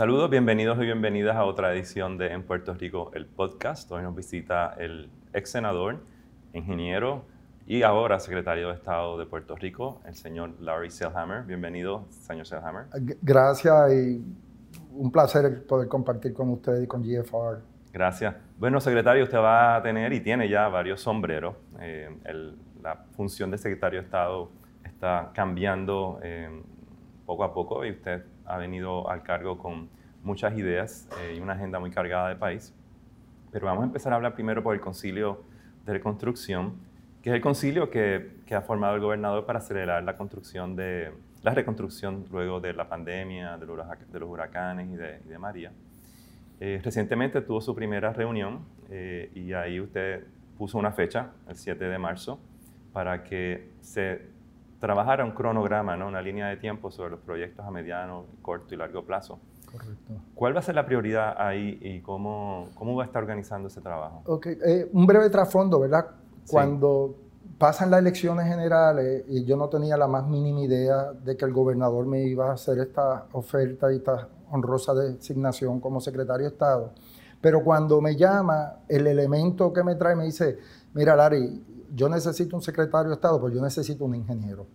Saludos, bienvenidos y bienvenidas a otra edición de En Puerto Rico, el podcast. Hoy nos visita el ex senador, ingeniero y ahora secretario de Estado de Puerto Rico, el señor Larry Selhammer. Bienvenido, señor Selhammer. Gracias y un placer poder compartir con usted y con GFR. Gracias. Bueno, secretario, usted va a tener y tiene ya varios sombreros. Eh, la función de secretario de Estado está cambiando eh, poco a poco y usted ha venido al cargo con muchas ideas eh, y una agenda muy cargada de país. Pero vamos a empezar a hablar primero por el Concilio de Reconstrucción, que es el concilio que, que ha formado el gobernador para acelerar la construcción de la reconstrucción luego de la pandemia, de los, de los huracanes y de, de María. Eh, recientemente tuvo su primera reunión eh, y ahí usted puso una fecha, el 7 de marzo, para que se trabajara un cronograma, ¿no? una línea de tiempo sobre los proyectos a mediano, corto y largo plazo. Correcto. ¿Cuál va a ser la prioridad ahí y cómo, cómo va a estar organizando ese trabajo? Ok, eh, un breve trasfondo, ¿verdad? Cuando pasan las elecciones generales y yo no tenía la más mínima idea de que el gobernador me iba a hacer esta oferta y esta honrosa designación como secretario de Estado. Pero cuando me llama, el elemento que me trae me dice, mira Larry, yo necesito un secretario de Estado, pues yo necesito un ingeniero.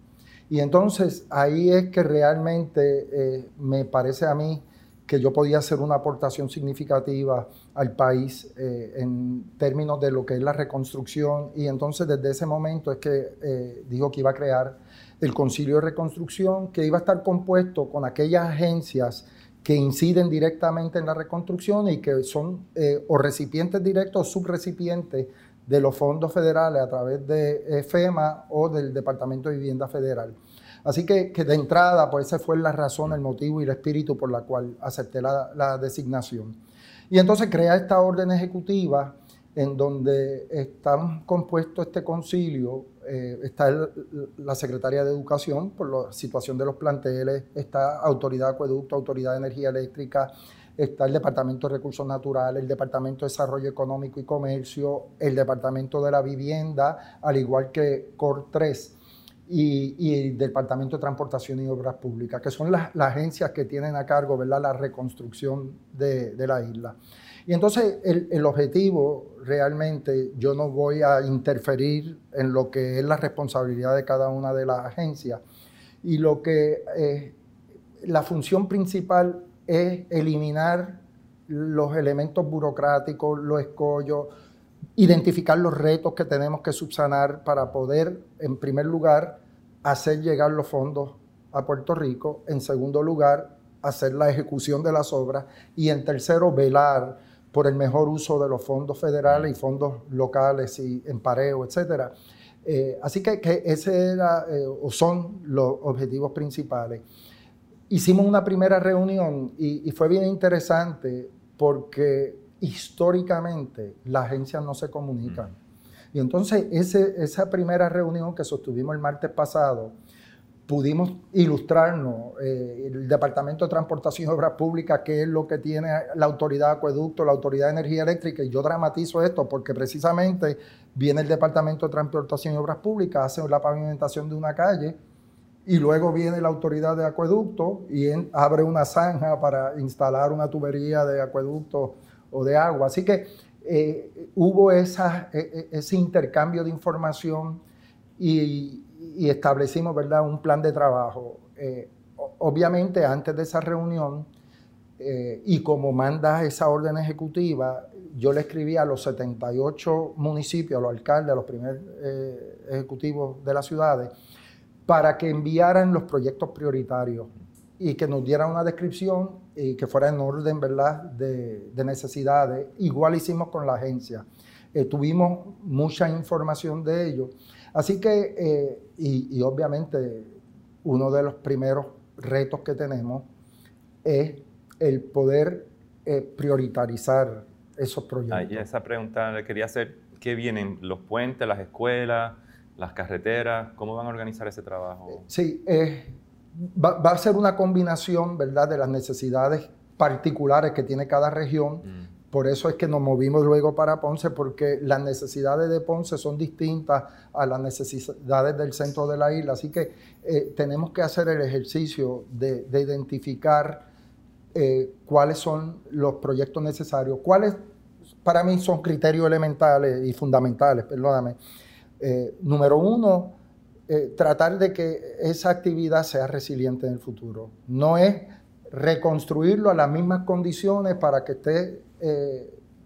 Y entonces ahí es que realmente eh, me parece a mí que yo podía hacer una aportación significativa al país eh, en términos de lo que es la reconstrucción. Y entonces desde ese momento es que eh, dijo que iba a crear el Concilio de Reconstrucción, que iba a estar compuesto con aquellas agencias que inciden directamente en la reconstrucción y que son o recipientes directos o subrecipientes de los fondos federales a través de FEMA o del Departamento de Vivienda Federal. Así que, de entrada, pues esa fue la razón, el motivo y el espíritu por la cual acepté la, designación. Y entonces crea esta orden ejecutiva en donde está compuesto este concilio, eh, está la Secretaría de Educación por la situación de los planteles, está Autoridad de Acueducto, Autoridad de Energía Eléctrica, está el Departamento de Recursos Naturales, el Departamento de Desarrollo Económico y Comercio, el Departamento de la Vivienda, al igual que COR 3 y, el Departamento de Transportación y Obras Públicas, que son las, agencias que tienen a cargo ¿verdad? la reconstrucción de, la isla. Y entonces el, objetivo realmente, yo no voy a interferir en lo que es la responsabilidad de cada una de las agencias. Y lo que eh, la función principal es eliminar los elementos burocráticos, los escollos, identificar los retos que tenemos que subsanar para poder, en primer lugar, hacer llegar los fondos a Puerto Rico, en segundo lugar, hacer la ejecución de las obras y en tercero, velar por el mejor uso de los fondos federales y fondos locales y en pareo, etc. Eh, así que, que ese era, eh, o son los objetivos principales hicimos una primera reunión y, fue bien interesante porque históricamente las agencias no se comunican. Y entonces esa primera reunión que sostuvimos el martes pasado, pudimos ilustrarnos eh, el Departamento de Transportación y Obras Públicas, qué es lo que tiene la Autoridad de Acueducto, la Autoridad de Energía Eléctrica, y yo dramatizo esto porque precisamente viene el Departamento de Transportación y Obras Públicas, hace la pavimentación de una calle, y luego viene la autoridad de acueducto y abre una zanja para instalar una tubería de acueducto o de agua. Así que eh, hubo esa, e, e, ese intercambio de información y, establecimos ¿verdad? un plan de trabajo. Eh, obviamente antes de esa reunión eh, y como manda esa orden ejecutiva, yo le escribí a los 78 municipios, a los alcaldes, a los primeros ejecutivos de las ciudades, para que enviaran los proyectos prioritarios y que nos dieran una descripción y que fuera en orden, ¿verdad?, de, necesidades. Igual hicimos con la agencia. Eh, tuvimos mucha información de ellos. Así que, eh, y, obviamente, uno de los primeros retos que tenemos es el poder eh, prioritarizar esos proyectos. esa pregunta le quería hacer, ¿qué vienen? ¿Los puentes, las escuelas? Las carreteras, ¿cómo van a organizar ese trabajo? Sí, eh, va, a ser una combinación, ¿verdad?, de las necesidades particulares que tiene cada región. Mm. Por eso es que nos movimos luego para Ponce, porque las necesidades de Ponce son distintas a las necesidades del centro de la isla. Así que eh, tenemos que hacer el ejercicio de, identificar eh, cuáles son los proyectos necesarios, cuáles para mí son criterios elementales y fundamentales, perdóname. Eh, número uno, eh, tratar de que esa actividad sea resiliente en el futuro. No es reconstruirlo a las mismas condiciones para que esté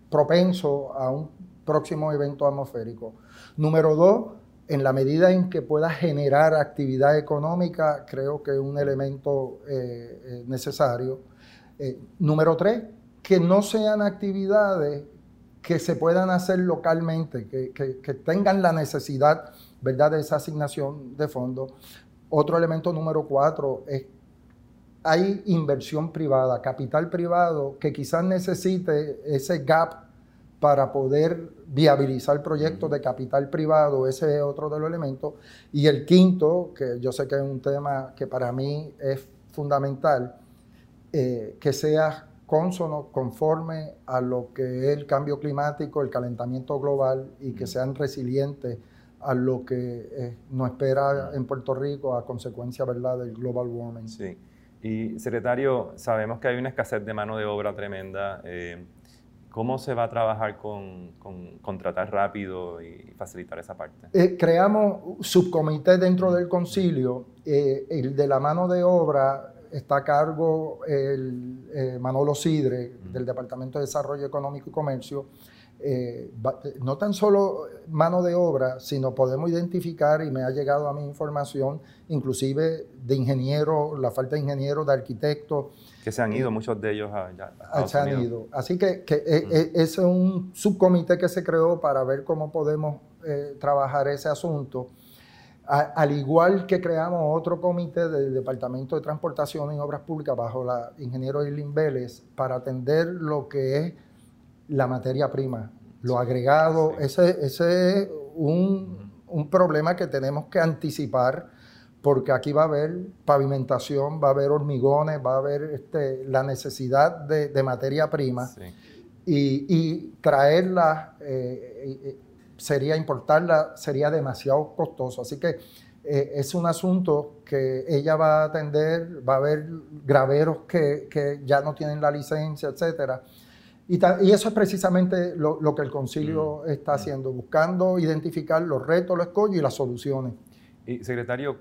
propenso a un próximo evento atmosférico. Número dos, en la medida en que pueda generar actividad económica, creo que es un elemento eh, eh, necesario. Eh, número tres, que no sean actividades que se puedan hacer localmente, que, tengan la necesidad ¿verdad? de esa asignación de fondos. Otro elemento número cuatro es hay inversión privada, capital privado que quizás necesite ese gap para poder viabilizar proyectos de capital privado, ese es otro de los elementos. Y el quinto, que yo sé que es un tema que para mí es fundamental, eh, que sea consono, conforme a lo que es el cambio climático, el calentamiento global y que sean resilientes a lo que eh, nos espera en Puerto Rico a consecuencia ¿verdad? del global warming. Sí. Y secretario, sabemos que hay una escasez de mano de obra tremenda. Eh, ¿Cómo se va a trabajar con, contratar rápido y facilitar esa parte? Eh, creamos subcomité dentro del concilio. Eh, el de la mano de obra está a cargo el eh, Manolo Sidre, del Departamento de Desarrollo Económico y Comercio. no tan solo mano de obra, sino podemos identificar, y me ha llegado a mi información, inclusive de ingenieros, la falta de ingenieros, de arquitectos, que se han ido, muchos de ellos allá. Ah, se han ido. Así que, que eh, eh, es un subcomité que se creó para ver cómo podemos eh, trabajar ese asunto. Al igual que creamos otro comité del Departamento de Transportación y Obras Públicas bajo la ingeniero Irlin Vélez para atender lo que es la materia prima, lo agregado. Ese, ese es un, un problema que tenemos que anticipar porque aquí va a haber pavimentación, va a haber hormigones, va a haber este, la necesidad de, materia prima y, traerla, eh, eh, sería importarla, sería demasiado costoso. Así que eh, es un asunto que ella va a atender, va a haber graveros que, ya no tienen la licencia, etcétera. Y, eso es precisamente lo, que el concilio mm. está mm. haciendo, buscando identificar los retos, los escollos y las soluciones. Y secretario,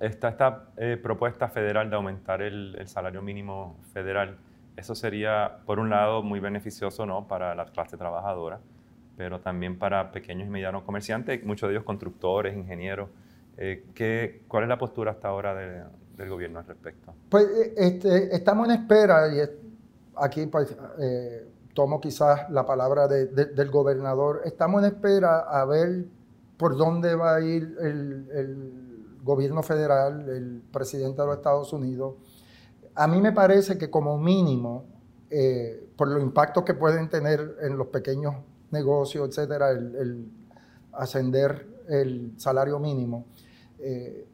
está esta eh, propuesta federal de aumentar el, salario mínimo federal. Eso sería, por un lado, muy beneficioso ¿no? para la clase trabajadora, pero también para pequeños y medianos comerciantes, muchos de ellos constructores, ingenieros. Eh, ¿qué, ¿Cuál es la postura hasta ahora del gobierno al respecto? Pues eh, este, estamos en espera, y aquí pues, tomo quizás la palabra del gobernador, estamos en espera a ver por dónde va a ir el gobierno federal, el presidente de los Estados Unidos, a mí me parece que como mínimo, eh, por los impactos que pueden tener en los pequeños negocios, etcétera, el, ascender el salario mínimo, eh,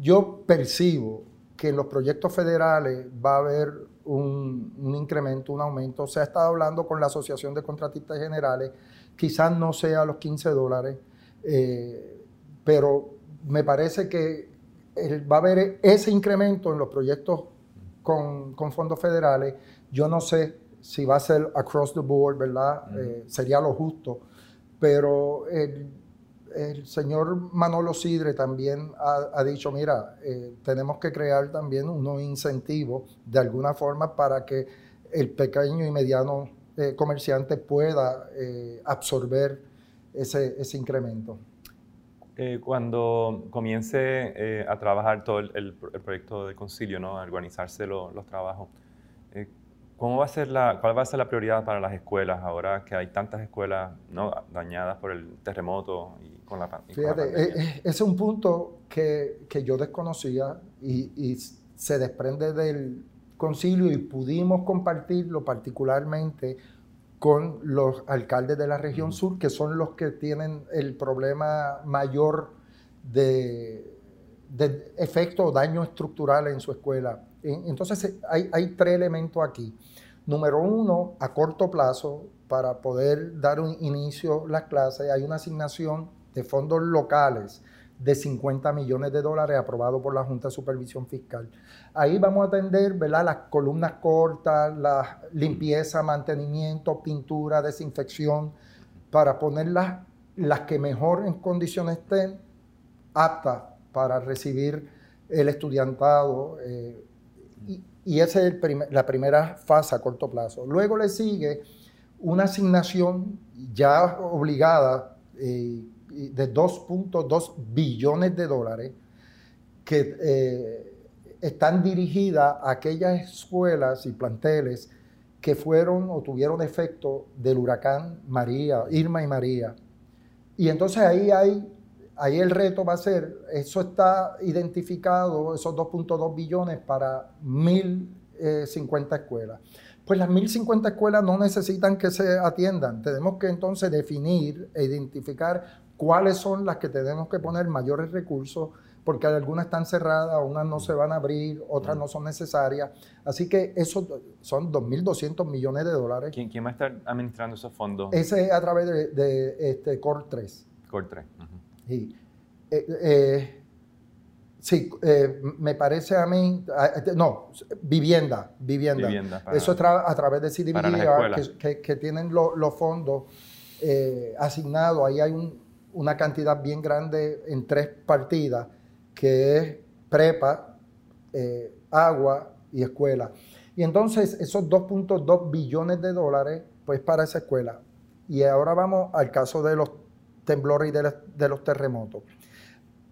yo percibo que en los proyectos federales va a haber un, incremento, un aumento. Se ha estado hablando con la Asociación de Contratistas Generales, quizás no sea los 15 dólares, eh, pero me parece que va a haber ese incremento en los proyectos con, fondos federales. Yo no sé si va a ser across the board, ¿verdad? Eh, sería lo justo. Pero el, señor Manolo Sidre también ha, dicho, mira, eh, tenemos que crear también unos incentivos de alguna forma para que el pequeño y mediano eh, comerciante pueda absorber ese, ese incremento. Cuando comience a trabajar todo el, proyecto de concilio, ¿no? a organizarse los trabajos, ¿cómo va a ser la, ¿cuál va a ser la prioridad para las escuelas ahora que hay tantas escuelas ¿no? dañadas por el terremoto y con la, y Fíjate, ese es un punto que, que yo desconocía y, y, se desprende del concilio y pudimos compartirlo particularmente con los alcaldes de la región sur, que son los que tienen el problema mayor de, efecto o daño estructural en su escuela. Entonces hay, hay tres elementos aquí. Número uno, a corto plazo, para poder dar un inicio a las clases, hay una asignación de fondos locales de 50 millones de dólares aprobado por la Junta de Supervisión Fiscal. Ahí vamos a atender ¿verdad? las columnas cortas, la limpieza, mantenimiento, pintura, desinfección, para ponerlas las que mejor en condiciones estén aptas para recibir el estudiantado. Eh, y, esa es la primera fase a corto plazo. Luego le sigue una asignación ya obligada eh, de 2.2 billones de dólares que eh, están dirigidas a aquellas escuelas y planteles que fueron o tuvieron efecto del huracán María, Irma y María. Y entonces ahí hay, ahí el reto va a ser, eso está identificado, esos 2.2 billones para 1.050 escuelas. Pues las 1.050 escuelas no necesitan que se atiendan. Tenemos que entonces definir e identificar cuáles son las que tenemos que poner mayores recursos, porque algunas están cerradas, unas no se van a abrir, otras no son necesarias. Así que eso son 2.200 millones de dólares. ¿Quién, ¿Quién, va a estar administrando esos fondos? Ese es a través de, este, Core 3. Core 3. Sí. Eh, eh, sí, eh, me parece a mí, no, vivienda, vivienda. Eso es a través de CDBG que, que, tienen los fondos asignados. Ahí hay un, una cantidad bien grande en tres partidas, que es prepa, agua y escuela. Y entonces esos 2.2 billones de dólares, pues para esa escuela. Y ahora vamos al caso de los temblores y de, los terremotos.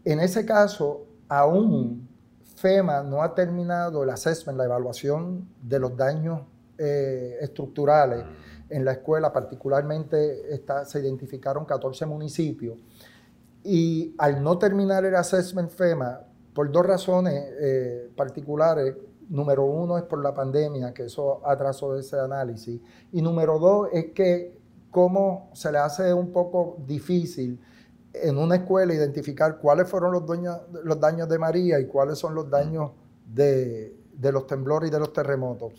En ese caso, aún FEMA no ha terminado el assessment, la evaluación de los daños eh, estructurales en la escuela, particularmente está, se identificaron 14 municipios. Y al no terminar el assessment FEMA, por dos razones eh, particulares, número uno es por la pandemia, que eso atrasó ese análisis, y número dos es que cómo se le hace un poco difícil en una escuela identificar cuáles fueron los, daños de María y cuáles son los daños de, de los temblores y de los terremotos.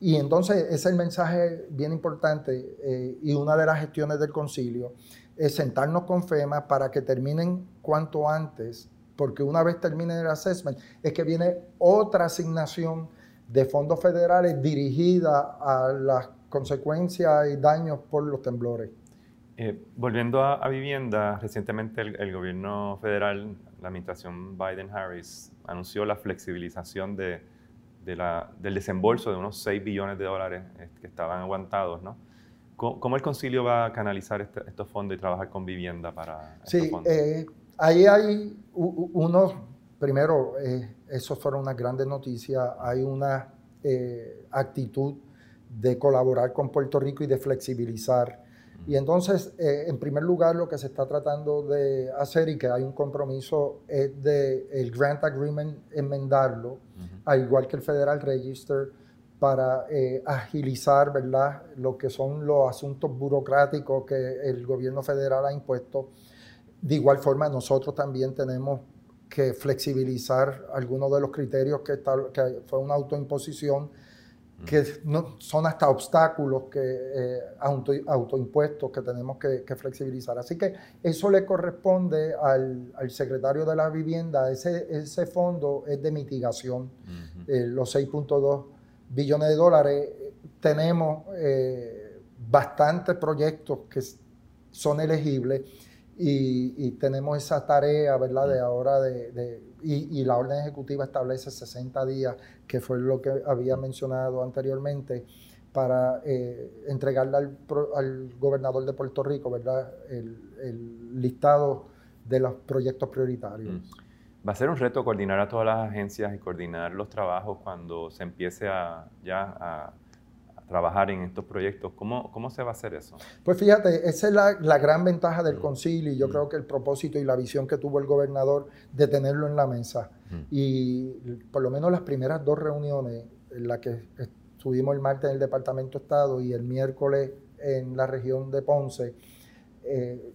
Y entonces ese es el mensaje bien importante eh, y una de las gestiones del concilio es sentarnos con FEMA para que terminen cuanto antes, porque una vez termine el assessment es que viene otra asignación de fondos federales dirigida a las consecuencias y daños por los temblores. Eh, volviendo a, vivienda, recientemente el, gobierno federal, la administración Biden-Harris, anunció la flexibilización de del desembolso de unos 6 billones de dólares eh, que estaban aguantados, ¿no? ¿Cómo, el concilio va a canalizar este, estos fondos y trabajar con vivienda para sí, eh, ahí hay unos, primero, eh, esos fueron unas grandes noticias, hay una actitud de colaborar con Puerto Rico y de flexibilizar. Y entonces, en primer lugar, lo que se está tratando de hacer y que hay un compromiso es de el Grant Agreement enmendarlo al igual que el Federal Register, para eh, agilizar ¿verdad? lo que son los asuntos burocráticos que el gobierno federal ha impuesto. De igual forma, nosotros también tenemos que flexibilizar algunos de los criterios que, que fue una autoimposición, que no, son hasta obstáculos que, eh, autoimpuestos que tenemos que, flexibilizar. Así que eso le corresponde al, al secretario de la vivienda, ese, ese fondo es de mitigación eh, los 6.2 billones de dólares, tenemos eh, bastantes proyectos que son elegibles y, tenemos esa tarea, ¿verdad? De ahora de, y, la orden ejecutiva establece 60 días, que fue lo que había mencionado anteriormente, para eh, entregarle al, gobernador de Puerto Rico, ¿verdad? El, listado de los proyectos prioritarios. Mm. Va a ser un reto coordinar a todas las agencias y coordinar los trabajos cuando se empiece a, ya a, trabajar en estos proyectos. ¿Cómo, ¿Cómo, se va a hacer eso? Pues fíjate, esa es la, la gran ventaja del mm. concilio y yo mm. creo que el propósito y la visión que tuvo el gobernador de tenerlo en la mesa. Mm. Y por lo menos las primeras dos reuniones, en las que estuvimos el martes en el Departamento de Estado y el miércoles en la región de Ponce, eh,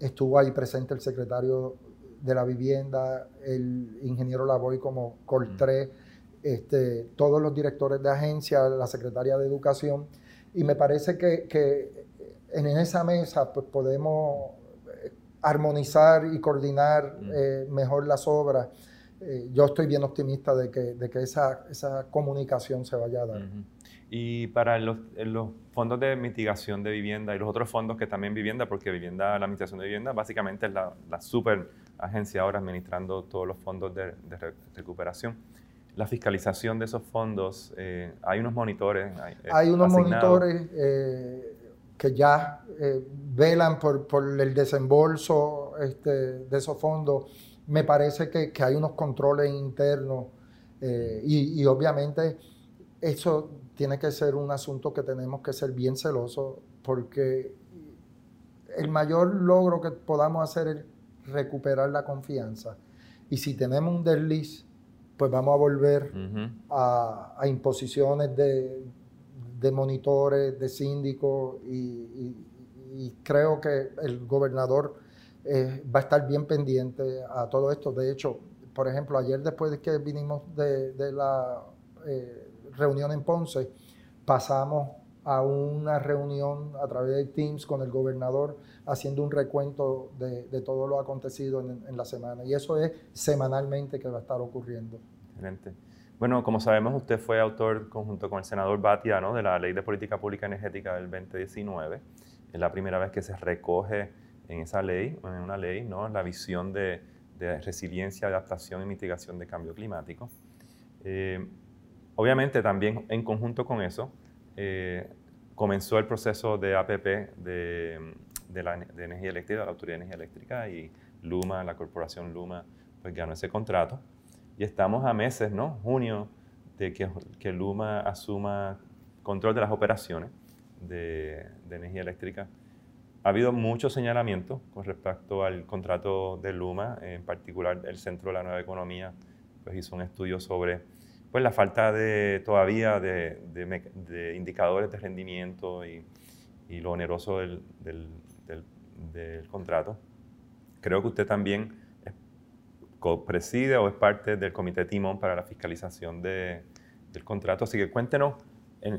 estuvo ahí presente el secretario de la vivienda, el ingeniero Lavoy como Coltré, este, todos los directores de agencia, la secretaria de Educación, y me parece que, en esa mesa pues, podemos eh, armonizar y coordinar mm. mejor las obras. yo estoy bien optimista de que, de que esa, esa comunicación se vaya a dar. Y para los, los, fondos de mitigación de vivienda y los otros fondos que también vivienda, porque vivienda, la administración de vivienda básicamente es la, la super agencia ahora administrando todos los fondos de, recuperación. La fiscalización de esos fondos, eh, hay unos monitores. Hay, unos monitores eh, que ya eh, velan por, por, el desembolso este, de esos fondos. Me parece que, que hay unos controles internos y, y obviamente eso tiene que ser un asunto que tenemos que ser bien celosos porque el mayor logro que podamos hacer es recuperar la confianza. Y si tenemos un desliz, pues vamos a volver a, imposiciones de, monitores, de síndicos y, creo que el gobernador eh, va a estar bien pendiente a todo esto. De hecho, por ejemplo, ayer después de que vinimos de, la... Eh, reunión en Ponce, pasamos a una reunión a través de Teams con el gobernador haciendo un recuento de, todo lo acontecido en, la semana. Y eso es semanalmente que va a estar ocurriendo. Excelente. Bueno, como sabemos, usted fue autor conjunto con el senador Batia de la Ley de Política Pública Energética del 2019. Es la primera vez que se recoge en esa ley, en una ley, ¿no? la visión de, resiliencia, adaptación y mitigación de cambio climático. Eh, Obviamente también en conjunto con eso eh, comenzó el proceso de APP de, la, energía eléctrica, la Autoridad de Energía Eléctrica y Luma, la corporación Luma, pues ganó ese contrato. Y estamos a meses, ¿no? Junio, de que, que Luma asuma control de las operaciones de, energía eléctrica. Ha habido mucho señalamiento con respecto al contrato de Luma, en particular el Centro de la Nueva Economía pues hizo un estudio sobre pues la falta de todavía de, de, indicadores de rendimiento y, y lo oneroso del, del, del, contrato. Creo que usted también preside o es parte del comité Timón para la fiscalización del contrato. Así que cuéntenos,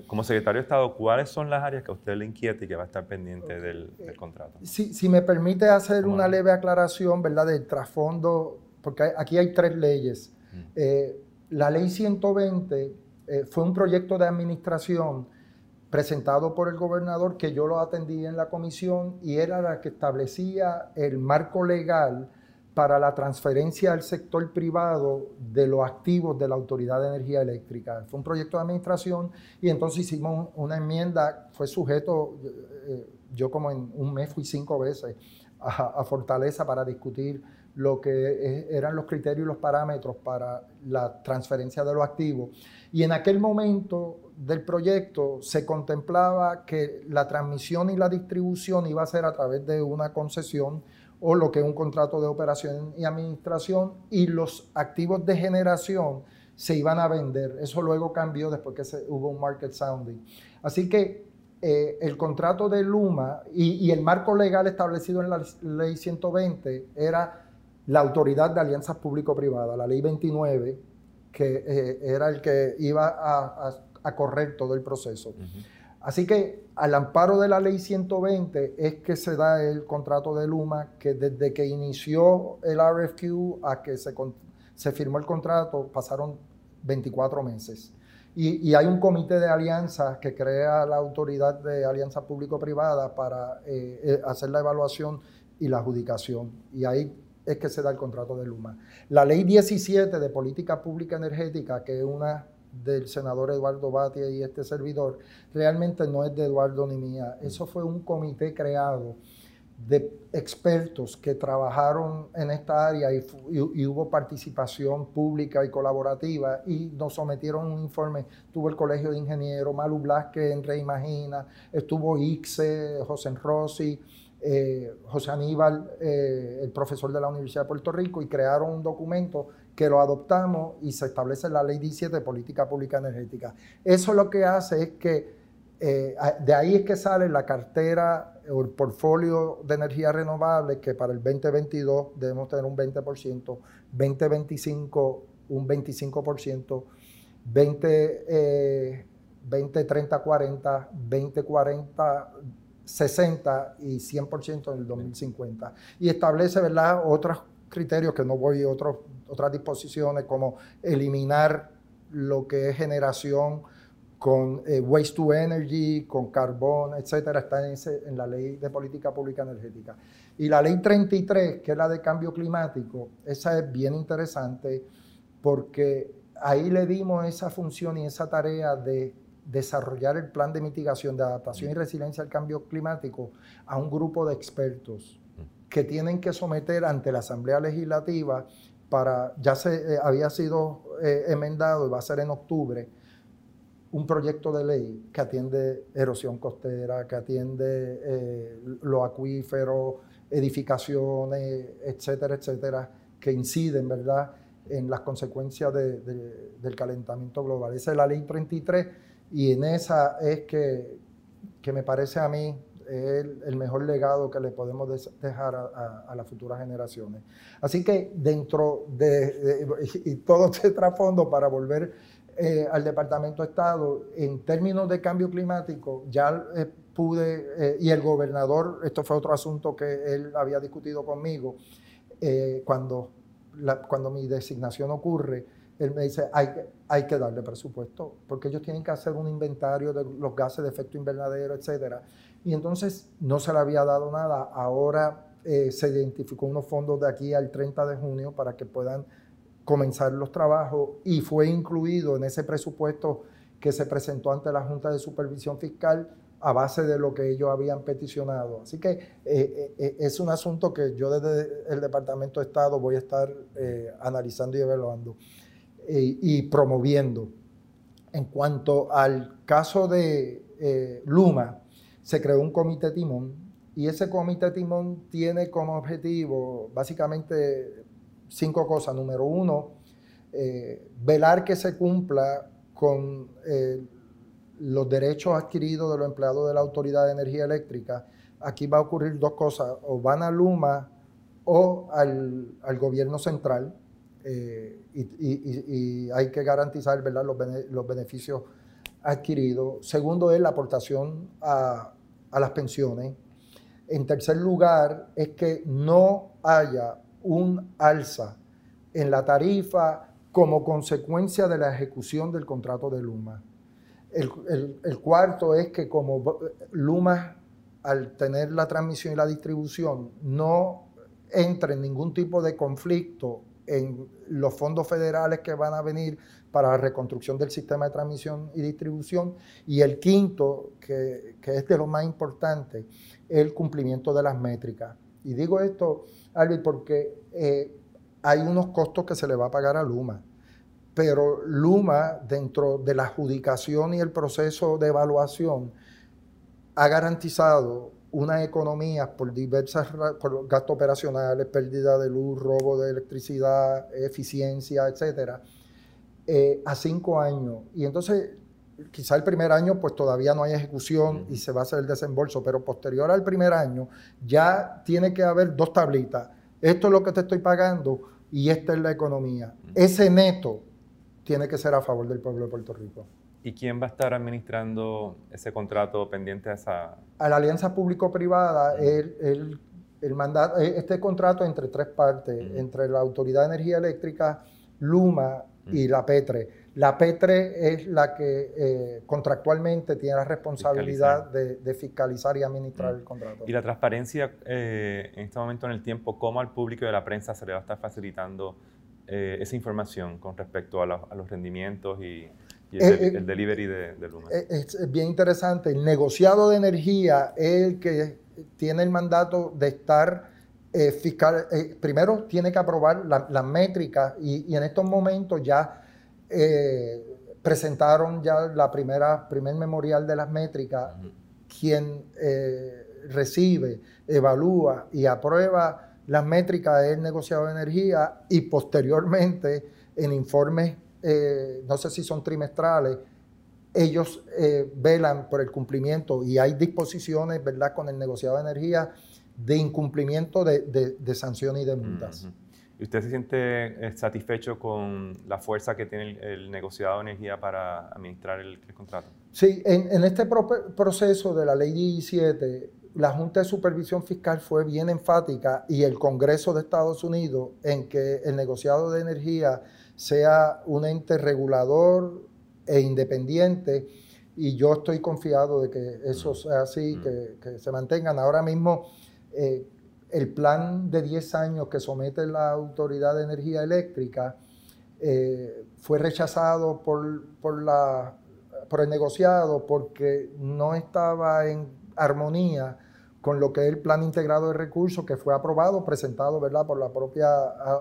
como secretario de Estado, ¿cuáles son las áreas que a usted le inquieta y que va a estar pendiente del, contrato? Si, si, me permite hacer una leve aclaración, ¿verdad?, del trasfondo, porque aquí hay tres leyes. Mm. Eh, la ley 120 eh, fue un proyecto de administración presentado por el gobernador que yo lo atendí en la comisión y era la que establecía el marco legal para la transferencia al sector privado de los activos de la Autoridad de Energía Eléctrica. Fue un proyecto de administración y entonces hicimos una enmienda, fue sujeto, eh, yo como en un mes fui cinco veces a Fortaleza para discutir lo que eran los criterios y los parámetros para la transferencia de los activos. Y en aquel momento del proyecto se contemplaba que la transmisión y la distribución iba a ser a través de una concesión o lo que es un contrato de operación y administración y los activos de generación se iban a vender. Eso luego cambió después que hubo un market sounding. Así que eh, el contrato de Luma y, el marco legal establecido en la ley 120 era la autoridad de alianzas público-privadas, la ley 29, que eh, era el que iba a, correr todo el proceso. Así que al amparo de la ley 120 es que se da el contrato de Luma, que desde que inició el RFQ a que se, se firmó el contrato pasaron 24 meses. Y, hay un comité de alianzas que crea la autoridad de alianza público-privada para eh, eh, hacer la evaluación y la adjudicación. Y ahí es que se da el contrato de Luma. La ley 17 de política pública energética, que es una del senador Eduardo Batia y este servidor, realmente no es de Eduardo ni mía. Eso fue un comité creado de expertos que trabajaron en esta área y, hubo participación pública y colaborativa y nos sometieron un informe. Tuvo el Colegio de Ingenieros, Malu Blasque en Reimagina, estuvo ICSE, José Rossi, eh, José Aníbal, eh, el profesor de la Universidad de Puerto Rico, y crearon un documento que lo adoptamos y se establece la Ley 17 de Política Pública Energética. Eso lo que hace es que eh, de ahí es que sale la cartera o el portfolio de energía renovable que para el 2022 debemos tener un 20%, 2025 un 25%, 20, 20 30, 40, 20, 40 60 y 100% en el 2050. Y establece, ¿verdad?, otros criterios que no voy a otras disposiciones como eliminar lo que es generación con eh, waste to energy, con carbón, etcétera, está en, en, la ley de política pública energética. Y la ley 33, que es la de cambio climático, esa es bien interesante porque ahí le dimos esa función y esa tarea de desarrollar el plan de mitigación, de adaptación y resiliencia al cambio climático a un grupo de expertos que tienen que someter ante la Asamblea Legislativa para, ya se eh, había sido eh, emendado y va a ser en octubre, un proyecto de ley que atiende erosión costera, que atiende eh, los acuíferos, edificaciones, etcétera, etcétera, que inciden, ¿verdad?, en las consecuencias del calentamiento global. Esa es la ley 33 y en esa es que, que me parece a mí el, mejor legado que le podemos dejar a, las futuras generaciones. Así que dentro de, y todo este trasfondo para volver eh, al Departamento de Estado, en términos de cambio climático, ya eh, pude, eh, y el gobernador, esto fue otro asunto que él había discutido conmigo, cuando, cuando mi designación ocurre, él me dice, hay, que darle presupuesto, porque ellos tienen que hacer un inventario de los gases de efecto invernadero, etcétera. Y entonces no se le había dado nada. Ahora se identificó unos fondos de aquí al 30 de junio para que puedan comenzar los trabajos y fue incluido en ese presupuesto que se presentó ante la Junta de Supervisión Fiscal a base de lo que ellos habían peticionado. Así que eh, eh, eh, es un asunto que yo desde el Departamento de Estado voy a estar analizando y evaluando y promoviendo. En cuanto al caso de Luma, se creó un comité timón y ese comité timón tiene como objetivo básicamente cinco cosas. Número uno, eh, velar que se cumpla con eh, los derechos adquiridos de los empleados de la Autoridad de Energía Eléctrica. Aquí va a ocurrir dos cosas, o van a Luma o al, gobierno central, eh, y, hay que garantizar ¿verdad? Los, los, beneficios adquiridos. Segundo es la aportación a, a las pensiones. En tercer lugar, es que no haya un alza en la tarifa como consecuencia de la ejecución del contrato de Luma. El, cuarto es que como Luma, al tener la transmisión y la distribución, no entre en ningún tipo de conflicto en los fondos federales que van a venir para la reconstrucción del sistema de transmisión y distribución. Y el quinto, que, es de lo más importante, el cumplimiento de las métricas. Y digo esto Albi, porque eh, hay unos costos que se le va a pagar a Luma. Pero Luma, dentro de la adjudicación y el proceso de evaluación, ha garantizado una economía por diversas por gastos operacionales, pérdida de luz, robo de electricidad, eficiencia, etcétera, eh, a cinco años. Y entonces, quizá el primer año, pues todavía no hay ejecución y se va a hacer el desembolso, pero posterior al primer año ya tiene que haber dos tablitas. Esto es lo que te estoy pagando y esta es la economía. Ese neto tiene que ser a favor del pueblo de Puerto Rico. ¿Y quién va a estar administrando ese contrato pendiente a esa...? A la alianza público-privada, el, el, mandato, este contrato entre tres partes, entre la Autoridad de Energía Eléctrica, Luma y la PETRE. La P3 es la que eh, contractualmente tiene la responsabilidad de, fiscalizar y administrar el contrato. Y la transparencia eh, en este momento en el tiempo, ¿cómo al público y a la prensa se le va a estar facilitando eh, esa información con respecto a, los rendimientos y, el, delivery de, de Luma? Es, bien interesante. El negociado de energía es el que tiene el mandato de estar fiscal. primero tiene que aprobar las métricas y, y en estos momentos ya eh, presentaron ya la primera, primer memorial de las métricas, quien eh, recibe, evalúa y aprueba las métricas del negociado de energía y posteriormente en informes, eh, no sé si son trimestrales, ellos velan por el cumplimiento y hay disposiciones, ¿verdad?, con el negociado de energía de incumplimiento de, de, sanciones y de multas. ¿Y usted se siente eh, satisfecho con la fuerza que tiene el, negociado de energía para administrar el, contrato? Sí, en, este proceso de la ley 17, la Junta de Supervisión Fiscal fue bien enfática y el Congreso de Estados Unidos en que el negociado de energía sea un ente regulador e independiente y yo estoy confiado de que eso sea así, que, se mantengan. Ahora mismo eh, el plan de 10 años que somete la Autoridad de Energía Eléctrica eh, fue rechazado por, por, la, por el negociado porque no estaba en armonía con lo que es el plan integrado de recursos que fue aprobado, presentado ¿verdad? por la propia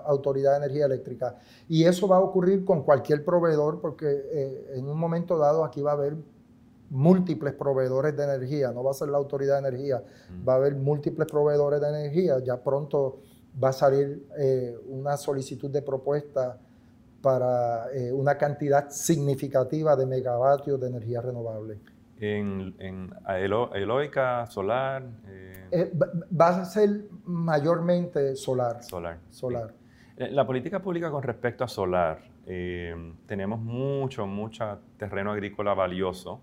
Autoridad de Energía Eléctrica. Y eso va a ocurrir con cualquier proveedor porque eh, en un momento dado aquí va a haber múltiples proveedores de energía, no va a ser la Autoridad de Energía, va a haber múltiples proveedores de energía, ya pronto va a salir eh, una solicitud de propuesta para eh, una cantidad significativa de megavatios de energía renovable. En, en eólica, solar. Eh, va a ser mayormente solar. Solar. Solar. La política pública con respecto a solar, tenemos mucho, mucho terreno agrícola valioso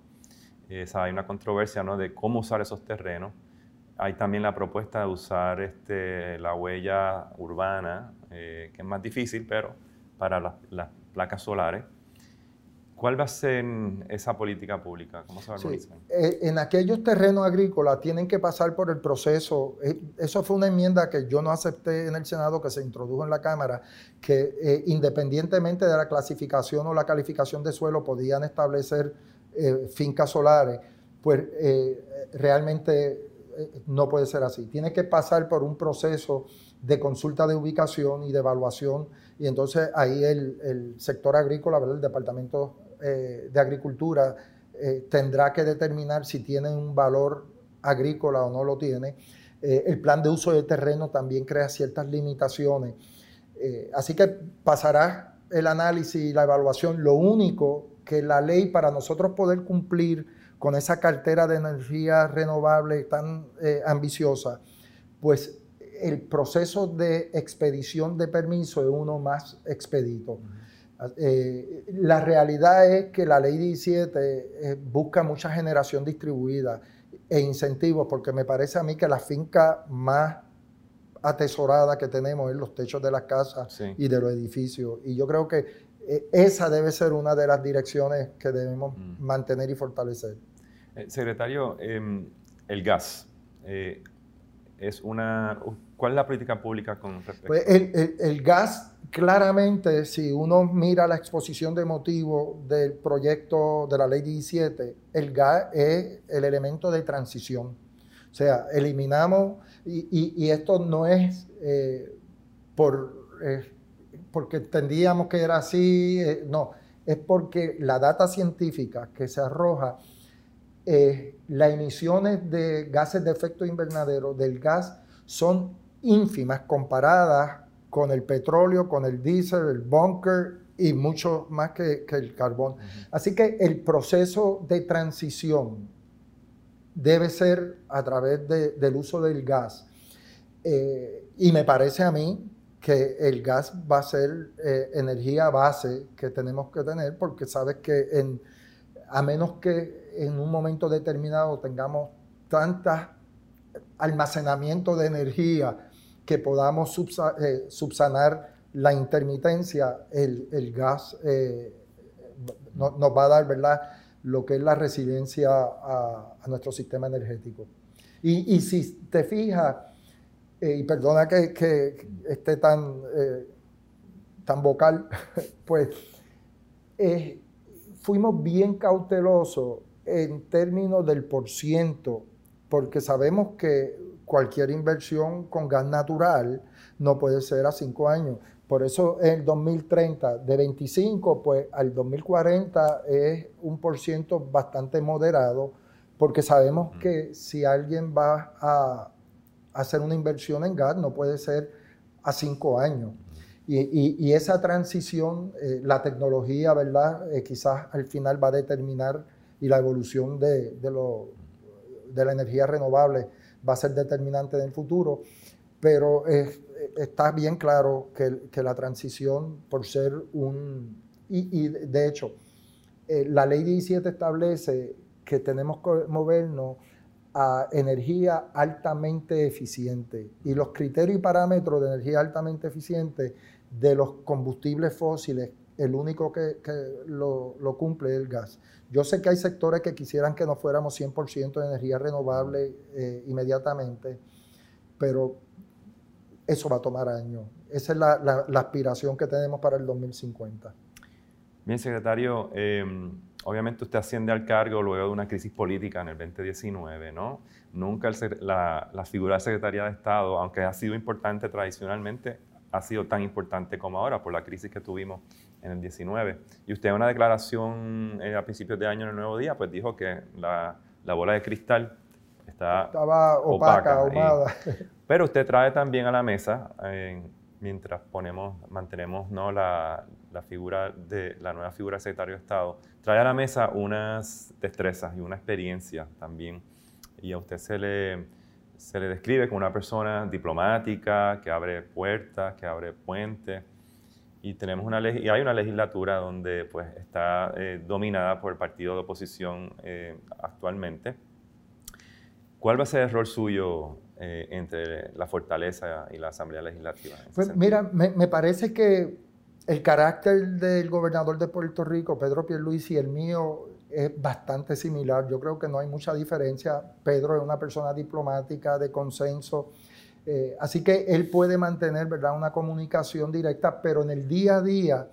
hay una controversia ¿no? de cómo usar esos terrenos. Hay también la propuesta de usar este, la huella urbana, eh, que es más difícil, pero para las, placas solares. ¿Cuál va a ser esa política pública? ¿Cómo se va a eh, en aquellos terrenos agrícolas tienen que pasar por el proceso. Eh, eso fue una enmienda que yo no acepté en el Senado, que se introdujo en la Cámara, que independientemente de la clasificación o la calificación de suelo podían establecer eh, fincas solares, pues eh, realmente eh, no puede ser así. Tiene que pasar por un proceso de consulta de ubicación y de evaluación y entonces ahí el, sector agrícola, el Departamento de Agricultura tendrá que determinar si tiene un valor agrícola o no lo tiene. el plan de uso de terreno también crea ciertas limitaciones. así que pasará el análisis y la evaluación. Lo único que la ley para nosotros poder cumplir con esa cartera de energía renovable tan eh, ambiciosa, pues el proceso de expedición de permiso es uno más expedito. Eh, la realidad es que la ley 17 eh, busca mucha generación distribuida e incentivos, porque me parece a mí que la finca más atesorada que tenemos es los techos de las casas y de los edificios. Y yo creo que eh, esa debe ser una de las direcciones que debemos mm. mantener y fortalecer. Secretario, em, el gas. Es una, ¿Cuál es la política pública con respecto? Pues el, el, gas, claramente, si uno mira la exposición de motivo del proyecto de la ley 17, el gas es el elemento de transición. O sea, eliminamos, y, esto no es por porque entendíamos que era así, eh, no, es porque la data científica que se arroja, eh, las emisiones de gases de efecto invernadero del gas son ínfimas comparadas con el petróleo, con el diésel, el bunker y mucho más que, el carbón. Así que el proceso de transición debe ser a través del uso del gas. Eh, y me parece a mí que el gas va a ser eh, energía base que tenemos que tener porque sabes que en, a menos que en un momento determinado tengamos tanta almacenamiento de energía que podamos eh, subsanar la intermitencia, el, gas eh, nos va a dar ¿verdad? lo que es la resiliencia a, nuestro sistema energético. Y, si te fijas, eh, y perdona que, esté tan, tan vocal, pues fuimos bien cautelosos en términos del por ciento, porque sabemos que cualquier inversión con gas natural no puede ser a cinco años. Por eso en el 2030, de 25, pues al 2040 es un por ciento bastante moderado, porque sabemos que si alguien va a hacer una inversión en gas no puede ser a cinco años. Y, esa transición, eh, la tecnología, ¿verdad? Eh, quizás al final va a determinar y la evolución de, lo, de la energía renovable va a ser determinante en el futuro, pero está bien claro que, la transición, por ser un... Y, de hecho, eh, la ley 17 establece que tenemos que movernos a energía altamente eficiente. Y los criterios y parámetros de energía altamente eficiente de los combustibles fósiles, el único que, lo, cumple es el gas. Yo sé que hay sectores que quisieran que no fuéramos 100% de energía renovable eh, inmediatamente, pero eso va a tomar años. Esa es la, aspiración que tenemos para el 2050. Bien, secretario, em, obviamente usted asciende al cargo luego de una crisis política en el 2019, ¿no? Nunca la, la, figura de Secretaría de Estado, aunque ha sido importante tradicionalmente, ha sido tan importante como ahora por la crisis que tuvimos en el 19. Y usted en una declaración eh, a principios de año en el Nuevo Día, pues dijo que la, la bola de cristal está estaba opaca, ahumada. pero usted trae también a la mesa, mientras ponemos, mantenemos ¿no? la, la, figura de la nueva figura de secretario de Estado, trae a la mesa unas destrezas y una experiencia también. Y a usted se le, se le describe como una persona diplomática, que abre puertas, que abre puentes y tenemos una y hay una legislatura donde pues está eh, dominada por el partido de oposición eh, actualmente. ¿Cuál va a ser el rol suyo eh, entre la fortaleza y la Asamblea Legislativa? Pues mira, me, me, parece que el carácter del gobernador de Puerto Rico, Pedro Pierluisi, y el mío es bastante similar. Yo creo que no hay mucha diferencia. Pedro es una persona diplomática, de consenso, eh, así que él puede mantener ¿verdad? una comunicación directa, pero en el día a día,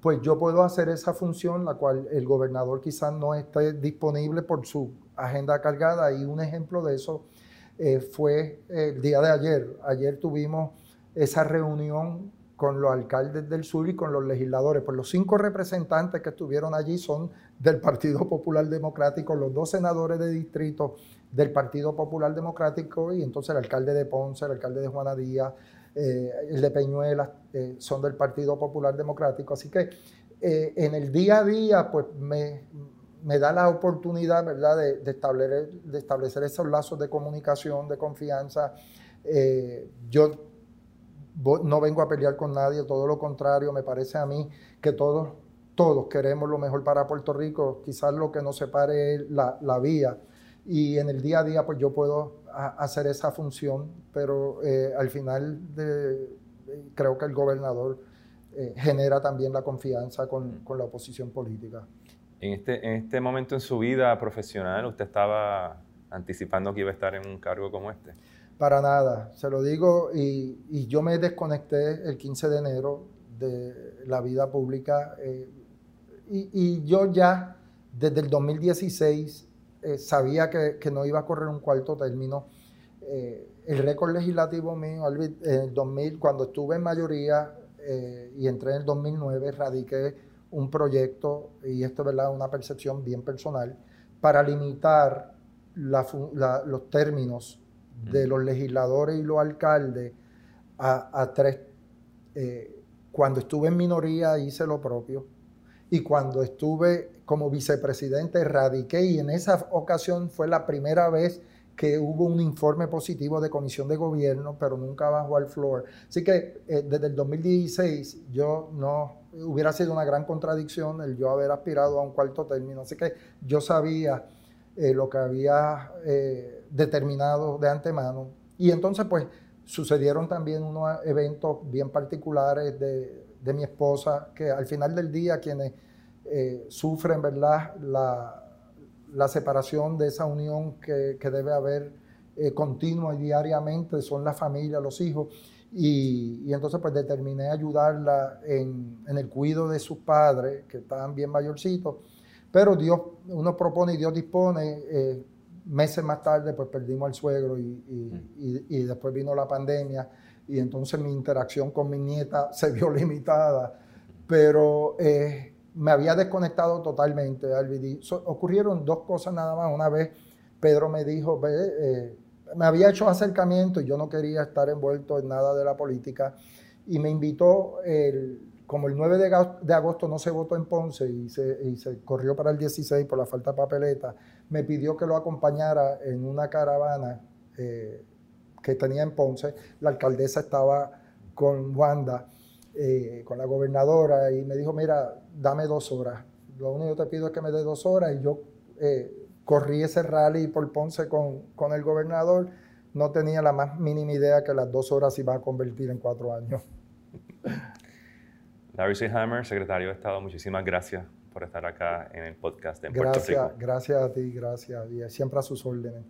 pues yo puedo hacer esa función, la cual el gobernador quizás no esté disponible por su agenda cargada. Y un ejemplo de eso eh, fue el día de ayer. Ayer tuvimos esa reunión con los alcaldes del sur y con los legisladores. Pues los cinco representantes que estuvieron allí son del Partido Popular Democrático, los dos senadores de distrito del Partido Popular Democrático y entonces el alcalde de Ponce, el alcalde de Juana Díaz, eh, el de Peñuelas, eh, son del Partido Popular Democrático. Así que eh, en el día a día, pues me, da la oportunidad, ¿verdad?, de, establecer, de establecer esos lazos de comunicación, de confianza. yo no vengo a pelear con nadie, todo lo contrario, me parece a mí que todos, todos queremos lo mejor para Puerto Rico, quizás lo que nos separe es la, la vía y en el día a día pues yo puedo hacer esa función, pero eh, al final creo que el gobernador eh, genera también la confianza con, con, la oposición política. En este, en este momento en su vida profesional, ¿usted estaba anticipando que iba a estar en un cargo como este? Para nada, se lo digo, y, y yo me desconecté el 15 de enero de la vida pública eh, y, y yo ya desde el 2016 eh, sabía que, no iba a correr un cuarto término. Eh, el récord legislativo mío, en el 2000, cuando estuve en mayoría eh, y entré en el 2009, radiqué un proyecto, y esto es ¿verdad? una percepción bien personal, para limitar los términos de los legisladores y los alcaldes a, a tres. cuando estuve en minoría hice lo propio y cuando estuve como vicepresidente radiqué y en esa ocasión fue la primera vez que hubo un informe positivo de comisión de gobierno, pero nunca bajó al floor. Así que eh, desde el 2016 yo no hubiera sido una gran contradicción el yo haber aspirado a un cuarto término. Así que yo sabía eh, lo que había eh, determinado de antemano. Y entonces pues sucedieron también unos eventos bien particulares de, de mi esposa, que al final del día quienes eh, sufren ¿verdad? La, la, separación de esa unión que, que debe haber eh, continua y diariamente, son la familia, los hijos. Y, y entonces pues determiné ayudarla en, en, el cuidado de sus padres, que estaban bien mayorcitos. Pero Dios, uno propone y Dios dispone. Eh, meses más tarde pues perdimos al suegro y, y, y, después vino la pandemia y entonces mi interacción con mi nieta se vio limitada. Pero eh, me había desconectado totalmente, Alvidí. ocurrieron dos cosas nada más. Una vez Pedro me dijo, eh, me había hecho acercamiento y yo no quería estar envuelto en nada de la política. Y me invitó, el, como el 9 de agosto no se votó en Ponce y se, y se corrió para el 16 por la falta de papeleta, me pidió que lo acompañara en una caravana eh, que tenía en Ponce. La alcaldesa estaba con Wanda eh, con la gobernadora y me dijo, mira, dame dos horas. Lo único que te pido es que me dé dos horas y yo eh, corrí ese rally por Ponce con, con el gobernador, no tenía la más mínima idea que las dos horas se iban a convertir en cuatro años. Larry C. Hammer, secretario de Estado, muchísimas gracias por estar acá en el podcast de gracias, Puerto Rico. Gracias a ti, gracias. Y siempre a sus órdenes.